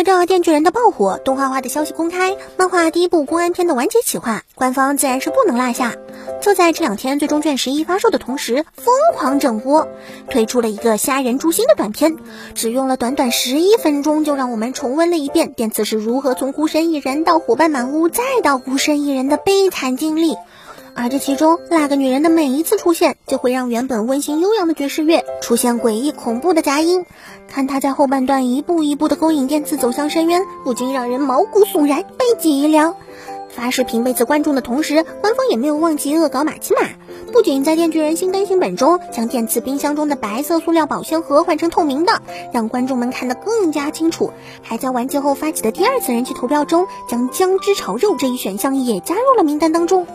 随着《电锯人》的爆火，动画化的消息公开，漫画第一部公安篇的完结企划，官方自然是不能落下。就在这两天，最终卷十一发售的同时，疯狂整活，推出了一个虾仁诛心的短片，只用了短短十一分钟，就让我们重温了一遍电次是如何从孤身一人到伙伴满屋，再到孤身一人的悲惨经历。而这其中，那个女人的每一次出现，就会让原本温馨悠扬的爵士乐出现诡异恐怖的杂音。看她在后半段一步一步的勾引电次走向深渊，不禁让人毛骨悚然，背脊一凉。发视频被刺观众的同时，官方也没有忘记恶搞马奇马，不仅在电锯人新更新本中将电刺冰箱中的白色塑料保鲜盒换成透明的，让观众们看得更加清楚，还在完结后发起的第二次人气投票中，将姜汁炒肉这一选项也加入了名单当中。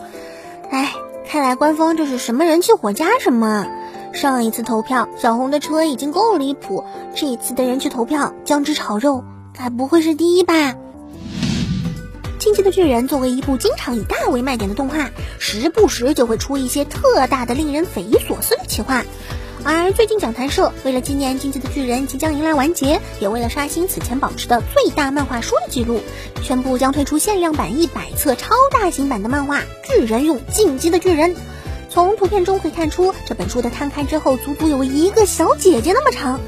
哎，看来官方这是什么人气火加什么。上一次投票小红的车已经够离谱，这一次的人气投票姜汁炒肉该不会是第一吧？《进击的巨人》作为一部经常以大为卖点的动画，时不时就会出一些特大的、令人匪夷所思的企划。而最近讲谈社为了纪念《进击的巨人》即将迎来完结，也为了刷新此前保持的最大漫画书的记录，宣布将推出限量版一百册超大型版的漫画《巨人用进击的巨人》。从图片中可以看出，这本书的摊开之后，足足有一个小姐姐那么长。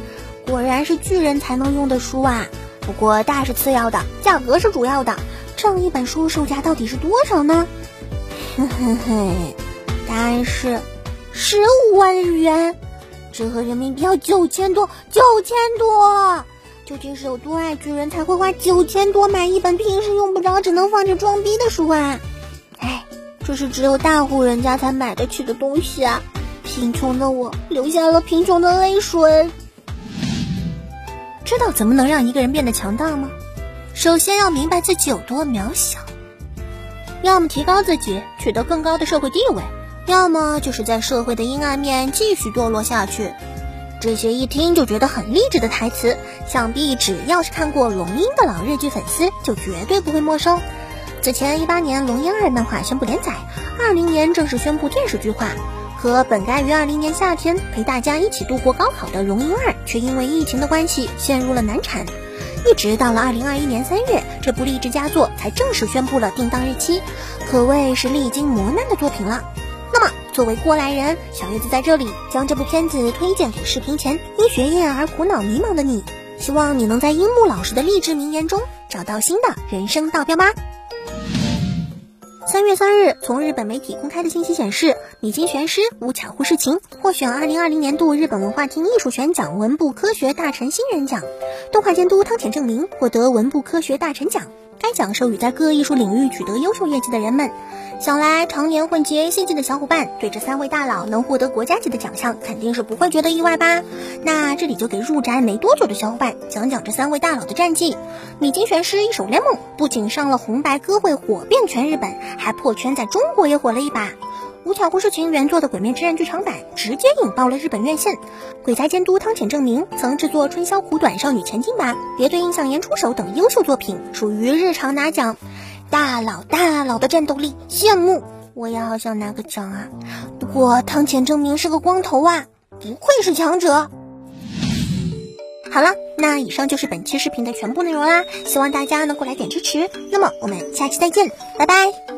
果然是巨人才能用的书啊！不过大是次要的，价格是主要的。这样一本书售价到底是多少呢？哼哼哼，答案是十五万日元。折合人民币要九千多，九千多！究竟是有多爱巨人才会花九千多买一本平时用不着、只能放着装逼的书啊？哎，这是只有大户人家才买得起的东西啊！贫穷的我流下了贫穷的泪水。知道怎么能让一个人变得强大吗？首先要明白自己有多渺小，要么提高自己，取得更高的社会地位。要么就是在社会的阴暗面继续堕落下去，这些一听就觉得很励志的台词，想必只要是看过《龙樱》的老日剧粉丝就绝对不会陌生。此前一八年《龙樱二》漫画宣布连载，二零年正式宣布电视剧化，可本该于二零年夏天陪大家一起度过高考的《龙樱二》，却因为疫情的关系陷入了难产，一直到了二零二一年三月，这部励志佳作才正式宣布了定档日期，可谓是历经磨难的作品了。那么，作为过来人，小叶子在这里将这部片子推荐给视频前因学业而苦恼迷茫的你，希望你能在樱木老师的励志名言中找到新的人生道标吧。三月三日，从日本媒体公开的信息显示，米津玄师无巧忽事情获选二零二零年度日本文化厅艺术选奖文部科学大臣新人奖，动画监督汤浅正明获得文部科学大臣奖。该奖授予在各艺术领域取得优秀业绩的人们。想来常年混迹 A C G 的小伙伴，对这三位大佬能获得国家级的奖项，肯定是不会觉得意外吧？那这里就给入宅没多久的小伙伴讲讲这三位大佬的战绩。米津玄师一手联盟，不仅上了红白歌会火遍全日本，还破圈在中国也火了一把。无巧忽视情原作的《鬼灭之刃》剧场版直接引爆了日本院线。鬼才监督汤浅证明曾制作《春宵苦短少女前进吧》《别对印象岩出手》等优秀作品，属于日常拿奖。大佬大佬的战斗力，羡慕！我也好想拿个奖啊。不过汤浅证明是个光头啊，不愧是强者。好了，那以上就是本期视频的全部内容啦，希望大家能够来点支持。那么我们下期再见，拜拜。